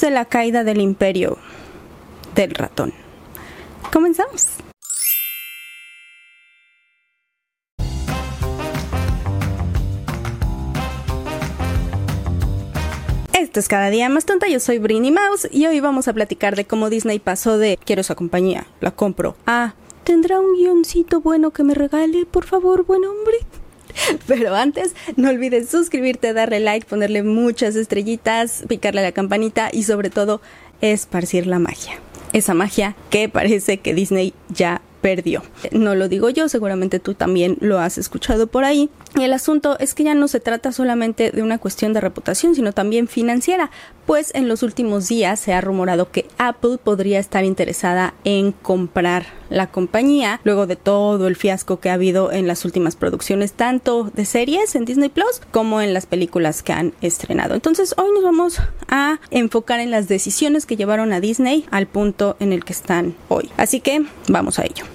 De la caída del imperio del ratón. Comenzamos. Esto es cada día más tonta, yo soy Brini Mouse y hoy vamos a platicar de cómo Disney pasó de quiero esa compañía, la compro, a ¿tendrá un guioncito bueno que me regale, por favor, buen hombre? Pero antes, no olvides suscribirte, darle like, ponerle muchas estrellitas, picarle a la campanita y sobre todo esparcir la magia. Esa magia que parece que Disney ya perdió. No lo digo yo, seguramente tú también lo has escuchado por ahí. Y el asunto es que ya no se trata solamente de una cuestión de reputación, sino también financiera, pues en los últimos días se ha rumorado que Apple podría estar interesada en comprar la compañía, luego de todo el fiasco que ha habido en las últimas producciones, tanto de series en Disney Plus como en las películas que han estrenado. Entonces hoy nos vamos a enfocar en las decisiones que llevaron a Disney al punto en el que están hoy. Así que vamos a ello.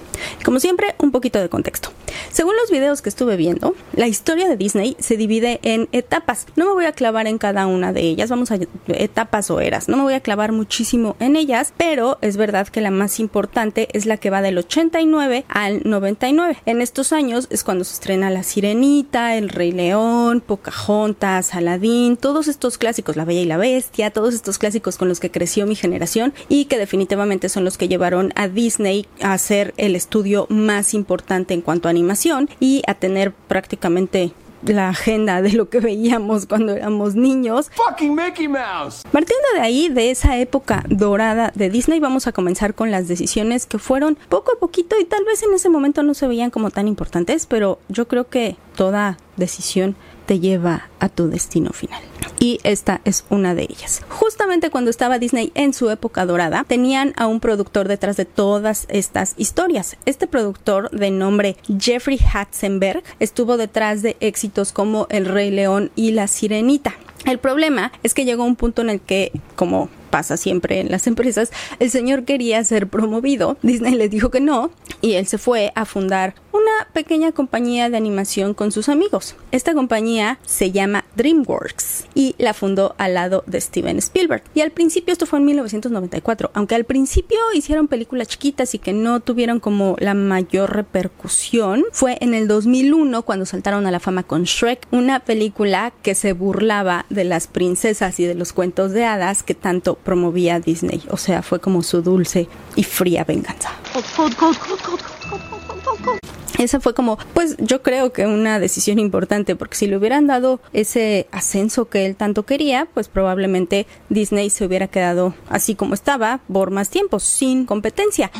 Como siempre, un poquito de contexto. Según los videos que estuve viendo, la historia de Disney se divide en etapas. No me voy a clavar en cada una de ellas, vamos a etapas o eras. No me voy a clavar muchísimo en ellas, pero es verdad que la más importante es la que va del 89 al 99. En estos años es cuando se estrena La Sirenita, El Rey León, Pocahontas, Aladdin, todos estos clásicos, La Bella y la Bestia, todos estos clásicos con los que creció mi generación y que definitivamente son los que llevaron a Disney a ser el estudio más importante en cuanto a animación y a tener prácticamente la agenda de lo que veíamos cuando éramos niños. Fucking Mickey Mouse. Partiendo de ahí, de esa época dorada de Disney, vamos a comenzar con las decisiones que fueron poco a poquito y tal vez en ese momento no se veían como tan importantes, pero yo creo que toda decisión te lleva a tu destino final. Y esta es una de ellas. Justamente cuando estaba Disney en su época dorada, tenían a un productor detrás de todas estas historias. Este productor de nombre Jeffrey Hatzenberg estuvo detrás de éxitos como El Rey León y La Sirenita. El problema es que llegó un punto en el que, como pasa siempre en las empresas, el señor quería ser promovido. Disney le dijo que no y él se fue a fundar pequeña compañía de animación con sus amigos. Esta compañía se llama DreamWorks y la fundó al lado de Steven Spielberg. Y al principio, esto fue en 1994, aunque al principio hicieron películas chiquitas y que no tuvieron como la mayor repercusión, fue en el 2001 cuando saltaron a la fama con Shrek, una película que se burlaba de las princesas y de los cuentos de hadas que tanto promovía Disney. O sea, fue como su dulce y fría venganza. Esa fue como, pues yo creo que una decisión importante, porque si le hubieran dado ese ascenso que él tanto quería, pues probablemente Disney se hubiera quedado así como estaba por más tiempo, sin competencia.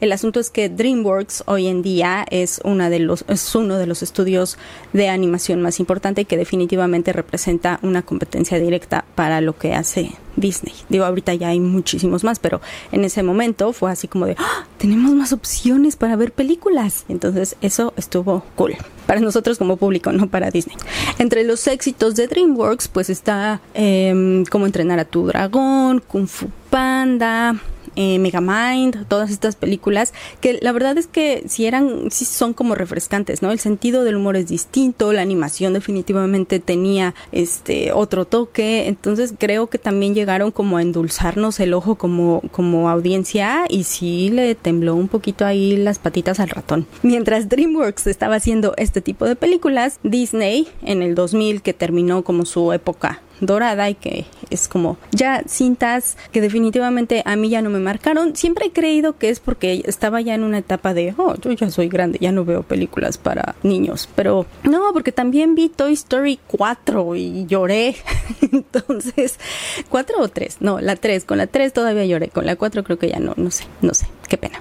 El asunto es que DreamWorks hoy en día es, una de los, es uno de los estudios de animación más importante que definitivamente representa una competencia directa para lo que hace Disney. Digo, ahorita ya hay muchísimos más, pero en ese momento fue así como de, ¡Ah! tenemos más opciones para ver películas. Entonces eso estuvo cool. Para nosotros como público, no para Disney. Entre los éxitos de DreamWorks, pues está eh, Cómo entrenar a tu dragón, Kung Fu Panda, eh, Megamind, todas estas películas, que la verdad es que si eran, sí son como refrescantes, ¿no? El sentido del humor es distinto, la animación definitivamente tenía este otro toque, entonces creo que también llegaron como a endulzarnos el ojo como, como audiencia y sí le tembló un poquito ahí las patitas al ratón. Mientras DreamWorks estaba haciendo este tipo de películas, Disney en el 2000 que terminó como su época dorada y que es como ya cintas que definitivamente a mí ya no me marcaron. Siempre he creído que es porque estaba ya en una etapa de, oh, yo ya soy grande, ya no veo películas para niños. Pero no, porque también vi Toy Story 4 y lloré. Entonces, ¿4 o 3? No, la 3. Con la 3 todavía lloré. Con la 4 creo que ya no, no sé, no sé. Qué pena.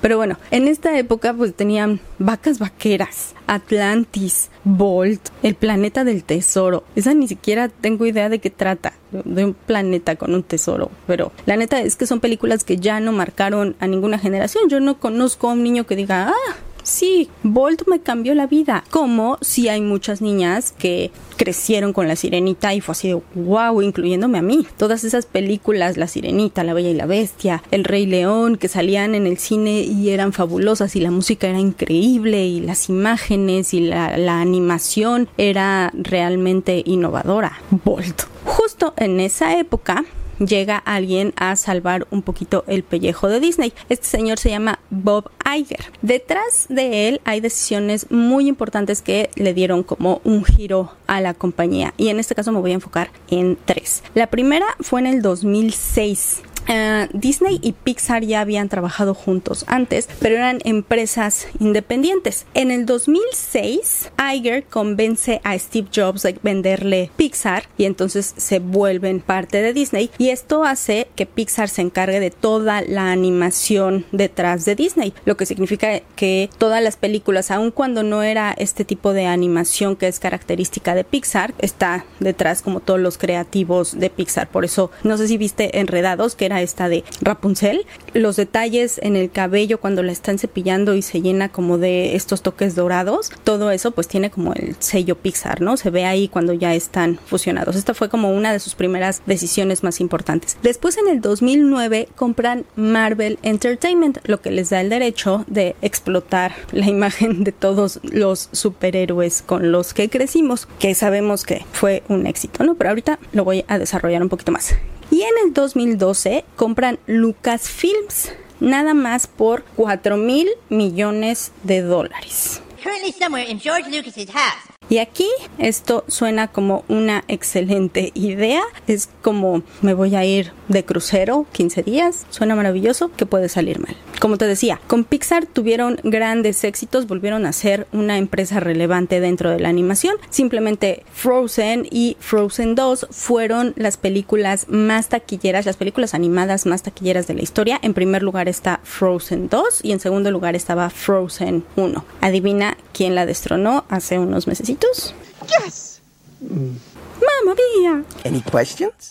Pero bueno, en esta época pues tenían vacas vaqueras, Atlantis, Bolt, el planeta del tesoro. Esa ni siquiera tengo idea de qué trata, de un planeta con un tesoro. Pero la neta es que son películas que ya no marcaron a ninguna generación. Yo no conozco a un niño que diga, ah, Sí, Bolt me cambió la vida. Como si hay muchas niñas que crecieron con la sirenita y fue así de wow, incluyéndome a mí. Todas esas películas, La Sirenita, La Bella y la Bestia, El Rey León, que salían en el cine y eran fabulosas y la música era increíble y las imágenes y la, la animación era realmente innovadora. Bolt. Justo en esa época llega alguien a salvar un poquito el pellejo de Disney. Este señor se llama Bob Iger. Detrás de él hay decisiones muy importantes que le dieron como un giro a la compañía y en este caso me voy a enfocar en tres. La primera fue en el 2006 Uh, Disney y Pixar ya habían trabajado juntos antes, pero eran empresas independientes. En el 2006, Iger convence a Steve Jobs de venderle Pixar y entonces se vuelven parte de Disney y esto hace que Pixar se encargue de toda la animación detrás de Disney, lo que significa que todas las películas, aun cuando no era este tipo de animación que es característica de Pixar, está detrás como todos los creativos de Pixar. Por eso, no sé si viste Enredados, que esta de Rapunzel, los detalles en el cabello cuando la están cepillando y se llena como de estos toques dorados, todo eso pues tiene como el sello Pixar, ¿no? Se ve ahí cuando ya están fusionados. Esta fue como una de sus primeras decisiones más importantes. Después en el 2009 compran Marvel Entertainment, lo que les da el derecho de explotar la imagen de todos los superhéroes con los que crecimos, que sabemos que fue un éxito, ¿no? Pero ahorita lo voy a desarrollar un poquito más. Y en el 2012 compran Lucasfilms, nada más por 4 mil millones de dólares. Y aquí esto suena como una excelente idea. Es como me voy a ir de crucero 15 días. Suena maravilloso. que puede salir mal? Como te decía, con Pixar tuvieron grandes éxitos, volvieron a ser una empresa relevante dentro de la animación. Simplemente Frozen y Frozen 2 fueron las películas más taquilleras, las películas animadas más taquilleras de la historia. En primer lugar está Frozen 2 y en segundo lugar estaba Frozen 1. Adivina quién la destronó hace unos mesecitos. Yes. Mamma mía. Any questions?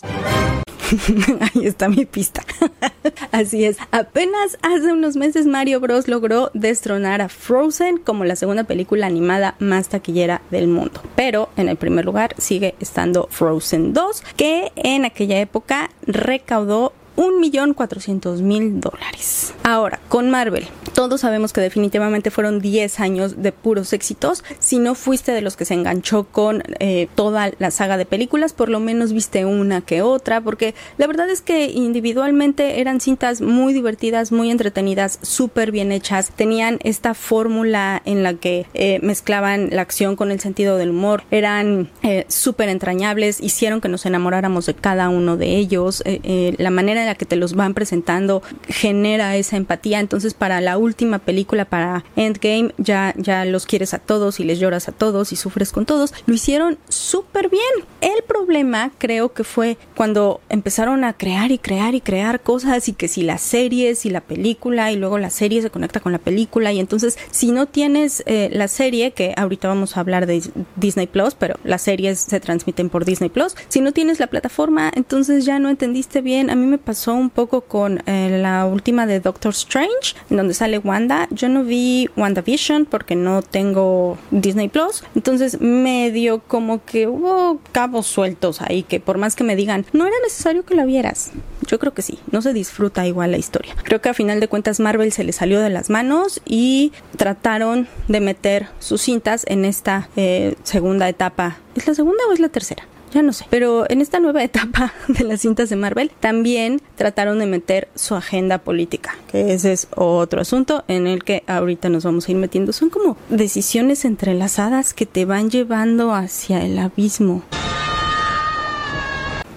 Ahí está mi pista. Así es. Apenas hace unos meses Mario Bros logró destronar a Frozen como la segunda película animada más taquillera del mundo. Pero en el primer lugar sigue estando Frozen 2, que en aquella época recaudó un millón cuatrocientos mil dólares. Ahora, con Marvel, todos sabemos que definitivamente fueron 10 años de puros éxitos. Si no fuiste de los que se enganchó con eh, toda la saga de películas, por lo menos viste una que otra, porque la verdad es que individualmente eran cintas muy divertidas, muy entretenidas, súper bien hechas. Tenían esta fórmula en la que eh, mezclaban la acción con el sentido del humor. Eran eh, súper entrañables, hicieron que nos enamoráramos de cada uno de ellos. la manera la que te los van presentando genera esa empatía. Entonces, para la última película, para Endgame, ya, ya los quieres a todos y les lloras a todos y sufres con todos. Lo hicieron súper bien. El problema creo que fue cuando empezaron a crear y crear y crear cosas y que si las series y la película y luego la serie se conecta con la película y entonces si no tienes eh, la serie, que ahorita vamos a hablar de Disney Plus, pero las series se transmiten por Disney Plus, si no tienes la plataforma, entonces ya no entendiste bien. A mí me pasó un poco con eh, la última de Doctor Strange, en donde sale Wanda. Yo no vi WandaVision porque no tengo Disney Plus. Entonces medio como que hubo cabos sueltos ahí que por más que me digan, no era necesario que la vieras. Yo creo que sí, no se disfruta igual la historia. Creo que a final de cuentas Marvel se le salió de las manos y trataron de meter sus cintas en esta eh, segunda etapa. ¿Es la segunda o es la tercera? Ya no sé. Pero en esta nueva etapa de las cintas de Marvel también trataron de meter su agenda política, que ese es otro asunto en el que ahorita nos vamos a ir metiendo. Son como decisiones entrelazadas que te van llevando hacia el abismo.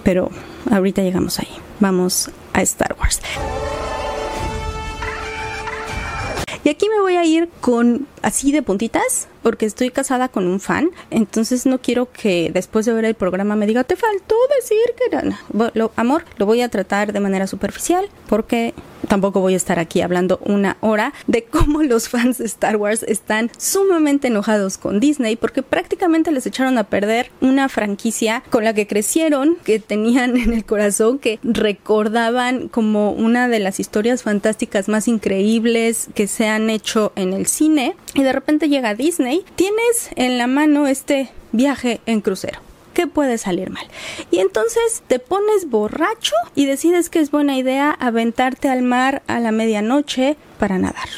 Pero ahorita llegamos ahí. Vamos a Star Wars. Y aquí me voy a ir con así de puntitas porque estoy casada con un fan, entonces no quiero que después de ver el programa me diga, te faltó decir que era... Lo, amor, lo voy a tratar de manera superficial porque tampoco voy a estar aquí hablando una hora de cómo los fans de Star Wars están sumamente enojados con Disney porque prácticamente les echaron a perder una franquicia con la que crecieron, que tenían en el corazón, que recordaban como una de las historias fantásticas más increíbles que se han hecho en el cine. Y de repente llega Disney, tienes en la mano este viaje en crucero. ¿Qué puede salir mal? Y entonces te pones borracho y decides que es buena idea aventarte al mar a la medianoche para nadar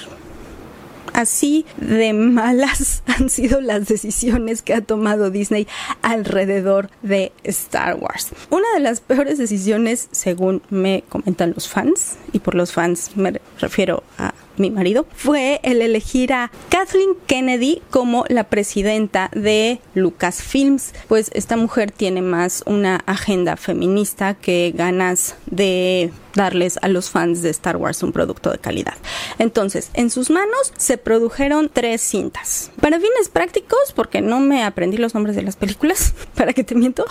así de malas han sido las decisiones que ha tomado Disney alrededor de Star Wars. Una de las peores decisiones, según me comentan los fans, y por los fans me refiero a mi marido, fue el elegir a Kathleen Kennedy como la presidenta de Lucasfilms, pues esta mujer tiene más una agenda feminista que ganas de darles a los fans de Star Wars un producto de calidad. Entonces, en sus manos se produjeron tres cintas. Para fines prácticos, porque no me aprendí los nombres de las películas, ¿para que te miento?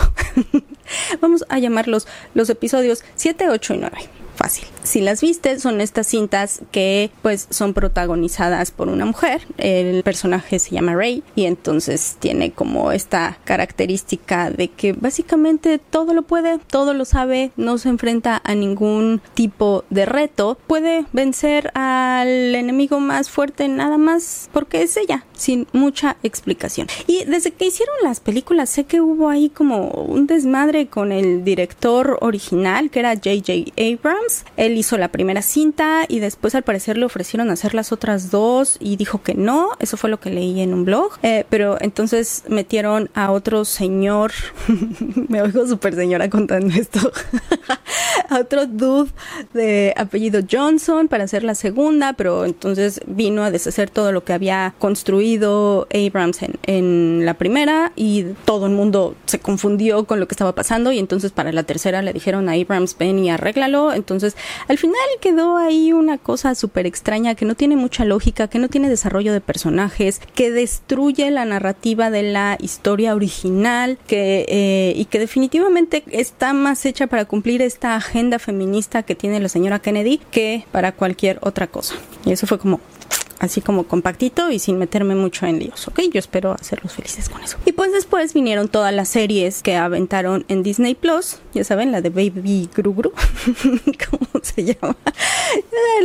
Vamos a llamarlos los episodios 7, 8 y 9 fácil. Si las viste, son estas cintas que pues son protagonizadas por una mujer. El personaje se llama Rey y entonces tiene como esta característica de que básicamente todo lo puede, todo lo sabe, no se enfrenta a ningún tipo de reto, puede vencer al enemigo más fuerte nada más porque es ella, sin mucha explicación. Y desde que hicieron las películas sé que hubo ahí como un desmadre con el director original que era JJ Abrams hizo la primera cinta y después al parecer le ofrecieron hacer las otras dos y dijo que no. Eso fue lo que leí en un blog. Eh, pero entonces metieron a otro señor. Me oigo súper señora contando esto. a otro dude de apellido Johnson para hacer la segunda, pero entonces vino a deshacer todo lo que había construido Abrams en, en la primera y todo el mundo se confundió con lo que estaba pasando y entonces para la tercera le dijeron a Abrams ven y arréglalo. Entonces al final quedó ahí una cosa súper extraña que no tiene mucha lógica, que no tiene desarrollo de personajes, que destruye la narrativa de la historia original, que, eh, y que definitivamente está más hecha para cumplir esta agenda feminista que tiene la señora Kennedy que para cualquier otra cosa. Y eso fue como, así como compactito y sin meterme mucho en líos, ¿ok? Yo espero hacerlos felices con eso. Y pues después vinieron todas las series que aventaron en Disney Plus, ya saben, la de Baby Gru Gru, ¿cómo se llama?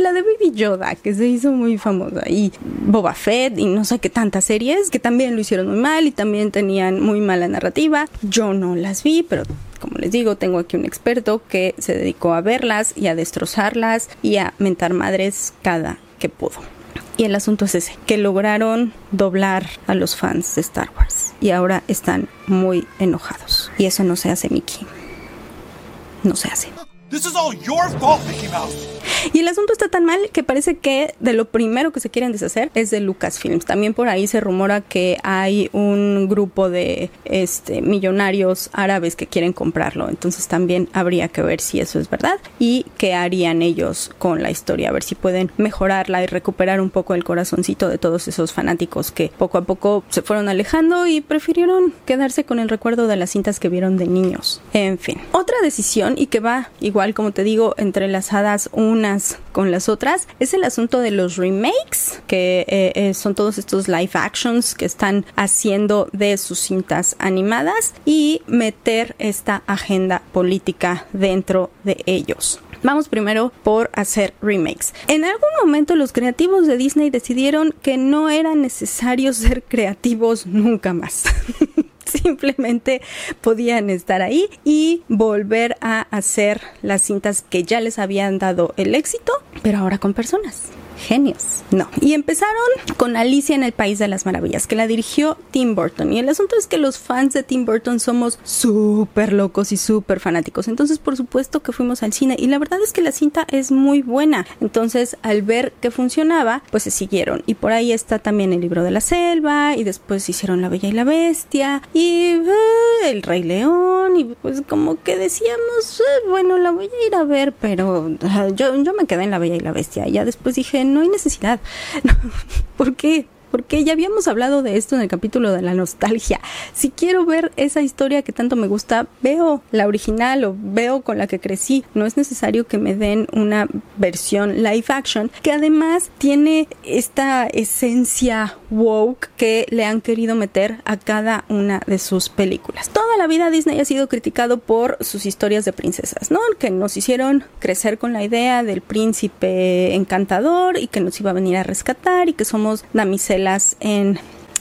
La de Baby Yoda, que se hizo muy famosa, y Boba Fett, y no sé qué tantas series, que también lo hicieron muy mal y también tenían muy mala narrativa. Yo no las vi, pero como les digo, tengo aquí un experto que se dedicó a verlas y a destrozarlas y a mentar madres cada que pudo. Y el asunto es ese, que lograron doblar a los fans de Star Wars y ahora están muy enojados. Y eso no se hace, Mickey. No se hace. Y el asunto está tan mal que parece que de lo primero que se quieren deshacer es de Lucasfilms. También por ahí se rumora que hay un grupo de este millonarios árabes que quieren comprarlo. Entonces también habría que ver si eso es verdad y qué harían ellos con la historia, a ver si pueden mejorarla y recuperar un poco el corazoncito de todos esos fanáticos que poco a poco se fueron alejando y prefirieron quedarse con el recuerdo de las cintas que vieron de niños. En fin, otra decisión y que va igual como te digo, entrelazadas unas con las otras, es el asunto de los remakes, que eh, eh, son todos estos live actions que están haciendo de sus cintas animadas y meter esta agenda política dentro de ellos. Vamos primero por hacer remakes. En algún momento los creativos de Disney decidieron que no era necesario ser creativos nunca más. simplemente podían estar ahí y volver a hacer las cintas que ya les habían dado el éxito, pero ahora con personas genios. No. Y empezaron con Alicia en el País de las Maravillas, que la dirigió Tim Burton. Y el asunto es que los fans de Tim Burton somos súper locos y súper fanáticos. Entonces, por supuesto que fuimos al cine. Y la verdad es que la cinta es muy buena. Entonces, al ver que funcionaba, pues se siguieron. Y por ahí está también el libro de la selva. Y después hicieron La Bella y la Bestia. Y uh, El Rey León. Y pues como que decíamos, uh, bueno, la voy a ir a ver. Pero uh, yo, yo me quedé en La Bella y la Bestia. Ya después dije, no hay necesidad. ¿Por qué? Porque ya habíamos hablado de esto en el capítulo de la nostalgia. Si quiero ver esa historia que tanto me gusta, veo la original o veo con la que crecí. No es necesario que me den una versión live action que además tiene esta esencia woke que le han querido meter a cada una de sus películas. Toda la vida Disney ha sido criticado por sus historias de princesas, ¿no? Que nos hicieron crecer con la idea del príncipe encantador y que nos iba a venir a rescatar y que somos damiselas en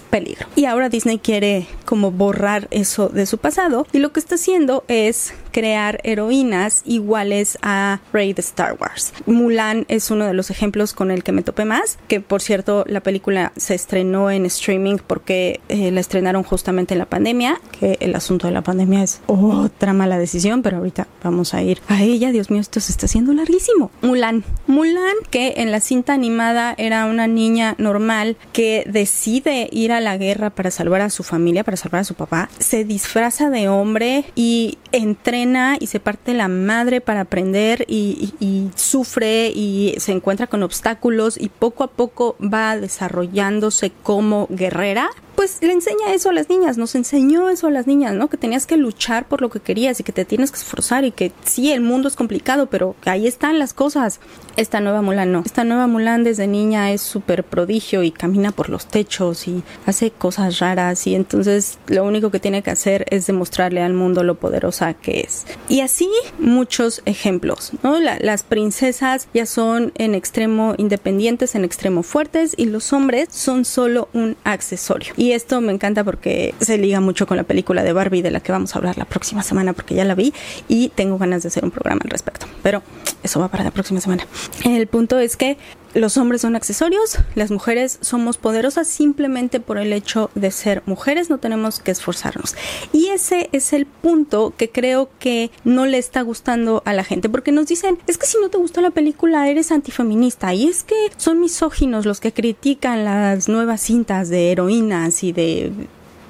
peligro. Y ahora Disney quiere como borrar eso de su pasado y lo que está haciendo es crear heroínas iguales a Rey de Star Wars. Mulan es uno de los ejemplos con el que me topé más, que por cierto la película se estrenó en streaming porque eh, la estrenaron justamente en la pandemia, que el asunto de la pandemia es otra mala decisión, pero ahorita vamos a ir a ella. Dios mío, esto se está haciendo larguísimo. Mulan. Mulan, que en la cinta animada era una niña normal que decide ir a la guerra para salvar a su familia, para salvar a su papá, se disfraza de hombre y entrena y se parte la madre para aprender y, y sufre y se encuentra con obstáculos y poco a poco va desarrollándose como guerrera pues le enseña eso a las niñas, nos enseñó eso a las niñas, ¿no? Que tenías que luchar por lo que querías y que te tienes que esforzar y que sí, el mundo es complicado, pero ahí están las cosas. Esta nueva Mulan no. Esta nueva Mulan desde niña es súper prodigio y camina por los techos y hace cosas raras y entonces lo único que tiene que hacer es demostrarle al mundo lo poderosa que es. Y así muchos ejemplos, ¿no? las princesas ya son en extremo independientes, en extremo fuertes y los hombres son solo un accesorio. Y esto me encanta porque se liga mucho con la película de Barbie de la que vamos a hablar la próxima semana porque ya la vi y tengo ganas de hacer un programa al respecto. Pero eso va para la próxima semana. El punto es que los hombres son accesorios, las mujeres somos poderosas simplemente por el hecho de ser mujeres, no tenemos que esforzarnos. Y ese es el punto que creo que no le está gustando a la gente, porque nos dicen, es que si no te gustó la película eres antifeminista, y es que son misóginos los que critican las nuevas cintas de heroínas y de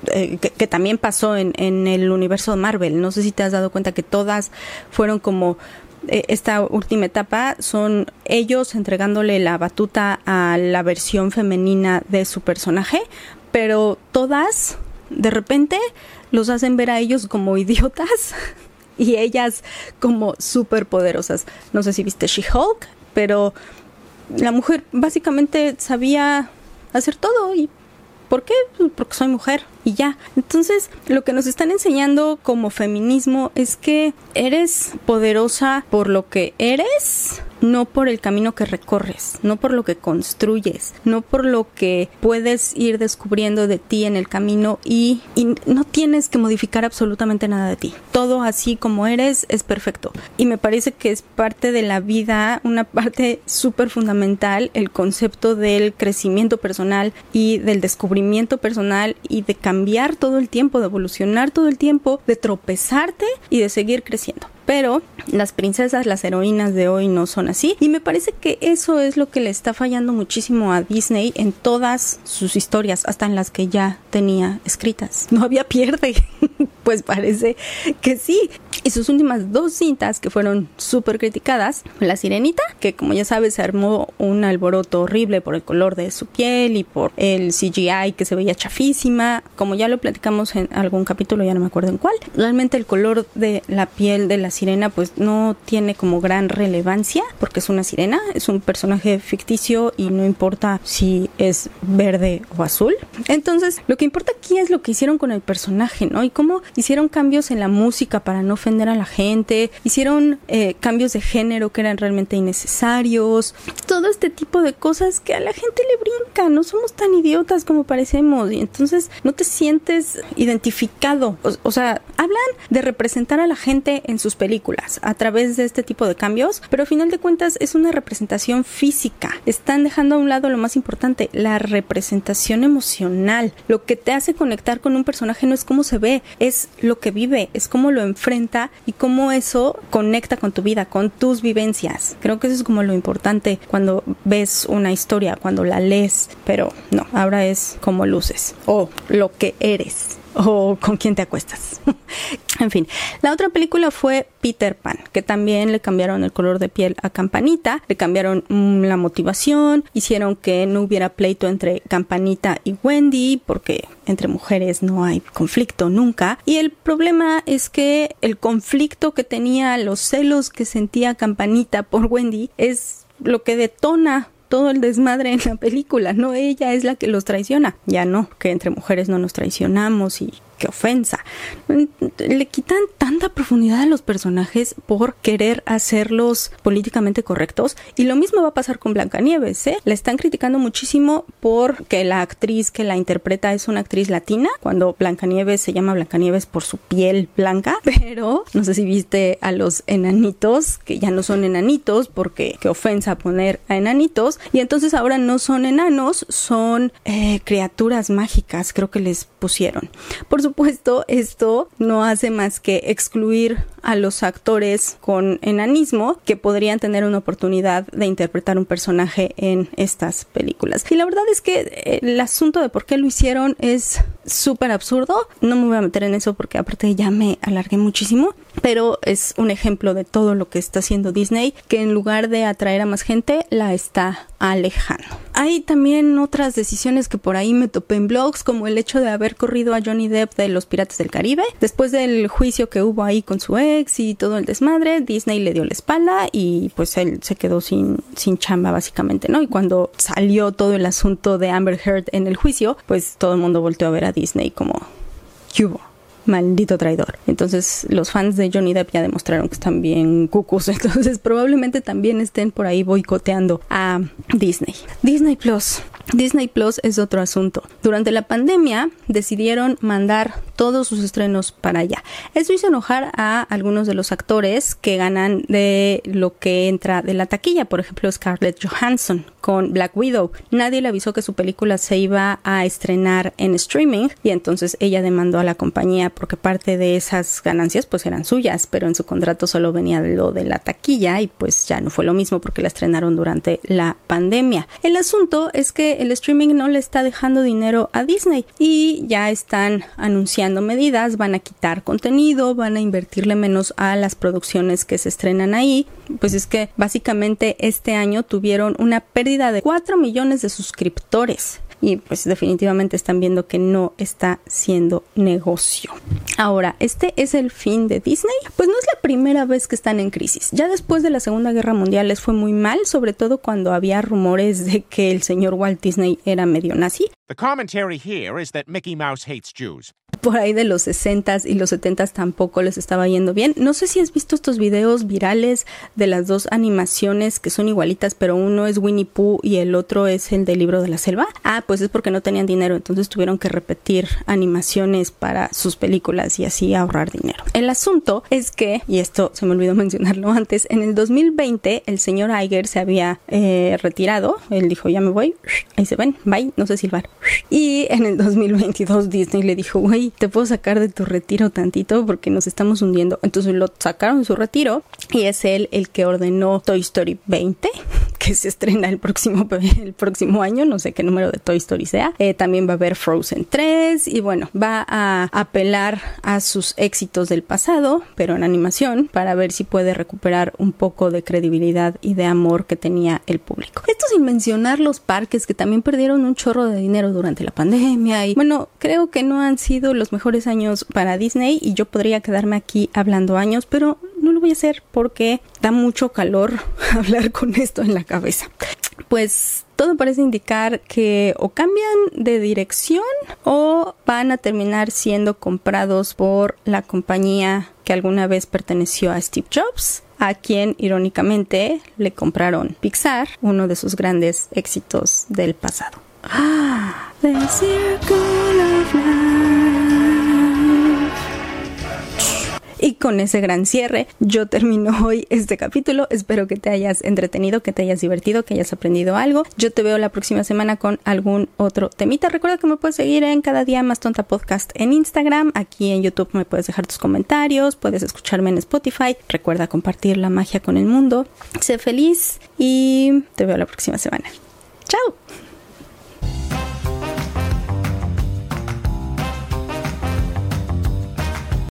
eh, que, también pasó en, en, el universo Marvel. No sé si te has dado cuenta que todas fueron como esta última etapa son ellos entregándole la batuta a la versión femenina de su personaje, pero todas de repente los hacen ver a ellos como idiotas y ellas como súper poderosas. No sé si viste She-Hulk, pero la mujer básicamente sabía hacer todo y ¿por qué? Pues porque soy mujer y ya. Entonces, lo que nos están enseñando como feminismo es que eres poderosa por lo que eres, no por el camino que recorres, no por lo que construyes, no por lo que puedes ir descubriendo de ti en el camino y, no tienes que modificar absolutamente nada de ti. Todo así como eres es perfecto. Y me parece que es parte de la vida, una parte súper fundamental, el concepto del crecimiento personal y del descubrimiento personal y de cambiar todo el tiempo, de evolucionar todo el tiempo, de tropezarte y de seguir creciendo. Pero las princesas, las heroínas de hoy no son así. Y me parece que eso es lo que le está fallando muchísimo a Disney en todas sus historias, hasta en las que ya tenía escritas. No había pierde. pues parece que sí. Y sus últimas dos cintas que fueron súper criticadas, La Sirenita, que como ya sabes se armó un alboroto horrible por el color de su piel y por el CGI que se veía chafísima, como ya lo platicamos en algún capítulo, ya no me acuerdo en cuál. Realmente el color de la piel de la sirena pues no tiene como gran relevancia porque es una sirena, es un personaje ficticio y no importa si es verde o azul. Entonces lo que importa aquí es lo que hicieron con el personaje, ¿no? Y cómo hicieron cambios en la música para no ofender a la gente, hicieron eh, cambios de género que eran realmente innecesarios, todo este tipo de cosas que a la gente le brinca, no somos tan idiotas como parecemos y entonces no te sientes identificado, o, sea, hablan de representar a la gente en sus películas a través de este tipo de cambios, pero al final de cuentas es una representación física, están dejando a un lado lo más importante, la representación emocional, lo que te hace conectar con un personaje no es cómo se ve, es lo que vive, es cómo lo enfrenta y cómo eso conecta con tu vida, con tus vivencias. Creo que eso es como lo importante cuando ves una historia, cuando la lees, pero no, ahora es como luces o lo que eres. o con quién te acuestas. en fin, la otra película fue Peter Pan, que también le cambiaron el color de piel a Campanita, le cambiaron mm, la motivación, hicieron que no hubiera pleito entre Campanita y Wendy, porque entre mujeres no hay conflicto nunca. Y el problema es que el conflicto que tenía, los celos que sentía Campanita por Wendy, es lo que detona todo el desmadre en la película, no ella es la que los traiciona. Ya no, que entre mujeres no nos traicionamos y qué ofensa. Le quitan tanta profundidad a los personajes por querer hacerlos políticamente correctos. Y lo mismo va a pasar con Blancanieves, ¿eh? La están criticando muchísimo porque la actriz que la interpreta es una actriz latina, cuando Blancanieves se llama Blancanieves por su piel blanca. Pero no sé si viste a los enanitos, que ya no son enanitos, porque qué ofensa poner a enanitos. Y entonces ahora no son enanos, son eh, criaturas mágicas, creo que les pusieron. Por supuesto, esto no hace más que excluir a los actores con enanismo que podrían tener una oportunidad de interpretar un personaje en estas películas. Y la verdad es que el asunto de por qué lo hicieron es súper absurdo. No me voy a meter en eso porque aparte ya me alargué muchísimo, pero es un ejemplo de todo lo que está haciendo Disney, que en lugar de atraer a más gente, la está alejando. Hay también otras decisiones que por ahí me topé en blogs, como el hecho de haber corrido a Johnny Depp de los Piratas del Caribe. Después del juicio que hubo ahí con su ex y todo el desmadre, Disney le dio la espalda y pues él se quedó sin, sin chamba básicamente, ¿no? Y cuando salió todo el asunto de Amber Heard en el juicio, pues todo el mundo volteó a ver a Disney como, ¿qué hubo? Maldito traidor. Entonces los fans de Johnny Depp ya demostraron que están bien cucos, entonces probablemente también estén por ahí boicoteando a Disney. Disney Plus. Disney Plus es otro asunto. Durante la pandemia decidieron mandar todos sus estrenos para allá. Eso hizo enojar a algunos de los actores que ganan de lo que entra de la taquilla, por ejemplo Scarlett Johansson con Black Widow. Nadie le avisó que su película se iba a estrenar en streaming y entonces ella demandó a la compañía porque parte de esas ganancias pues eran suyas, pero en su contrato solo venía lo de la taquilla y pues ya no fue lo mismo porque la estrenaron durante la pandemia. El asunto es que el streaming no le está dejando dinero a Disney y ya están anunciando medidas, van a quitar contenido, van a invertirle menos a las producciones que se estrenan ahí. Pues es que básicamente este año tuvieron una pérdida de 4 millones de suscriptores y pues definitivamente están viendo que no está siendo negocio. Ahora, ¿este es el fin de Disney? Pues no es la primera vez que están en crisis. Ya después de la Segunda Guerra Mundial les fue muy mal, sobre todo cuando había rumores de que el señor Walt Disney era medio nazi. The commentary here is that Mickey Mouse hates Jews por ahí de los 60s y los 70s tampoco les estaba yendo bien. No sé si has visto estos videos virales de las dos animaciones que son igualitas, pero uno es Winnie Pooh y el otro es el del libro de la selva. Ah, pues es porque no tenían dinero, entonces tuvieron que repetir animaciones para sus películas y así ahorrar dinero. El asunto es que, y esto se me olvidó mencionarlo antes, en el 2020 el señor Iger se había eh, retirado, él dijo ya me voy, ahí se ven, bye, no sé silbar. Y en el 2022 Disney le dijo, güey, te puedo sacar de tu retiro tantito porque nos estamos hundiendo. Entonces lo sacaron de su retiro y es él el que ordenó Toy Story 20, que se estrena el próximo, el próximo año, no sé qué número de Toy Story sea. Eh, también va a haber Frozen 3 y bueno, va a apelar a sus éxitos del pasado, pero en animación, para ver si puede recuperar un poco de credibilidad y de amor que tenía el público. Esto sin mencionar los parques que también perdieron un chorro de dinero durante la pandemia y bueno, creo que no han sido los mejores años para Disney y yo podría quedarme aquí hablando años, pero no lo voy a hacer porque da mucho calor hablar con esto en la cabeza. Pues todo parece indicar que o cambian de dirección o van a terminar siendo comprados por la compañía que alguna vez perteneció a Steve Jobs, a quien irónicamente le compraron Pixar, uno de sus grandes éxitos del pasado. Ah, y con ese gran cierre, yo termino hoy este capítulo. Espero que te hayas entretenido, que te hayas divertido, que hayas aprendido algo. Yo te veo la próxima semana con algún otro temita. Recuerda que me puedes seguir en cada día más tonta podcast en Instagram. Aquí en YouTube me puedes dejar tus comentarios, puedes escucharme en Spotify. Recuerda compartir la magia con el mundo. Sé feliz y te veo la próxima semana. Chao.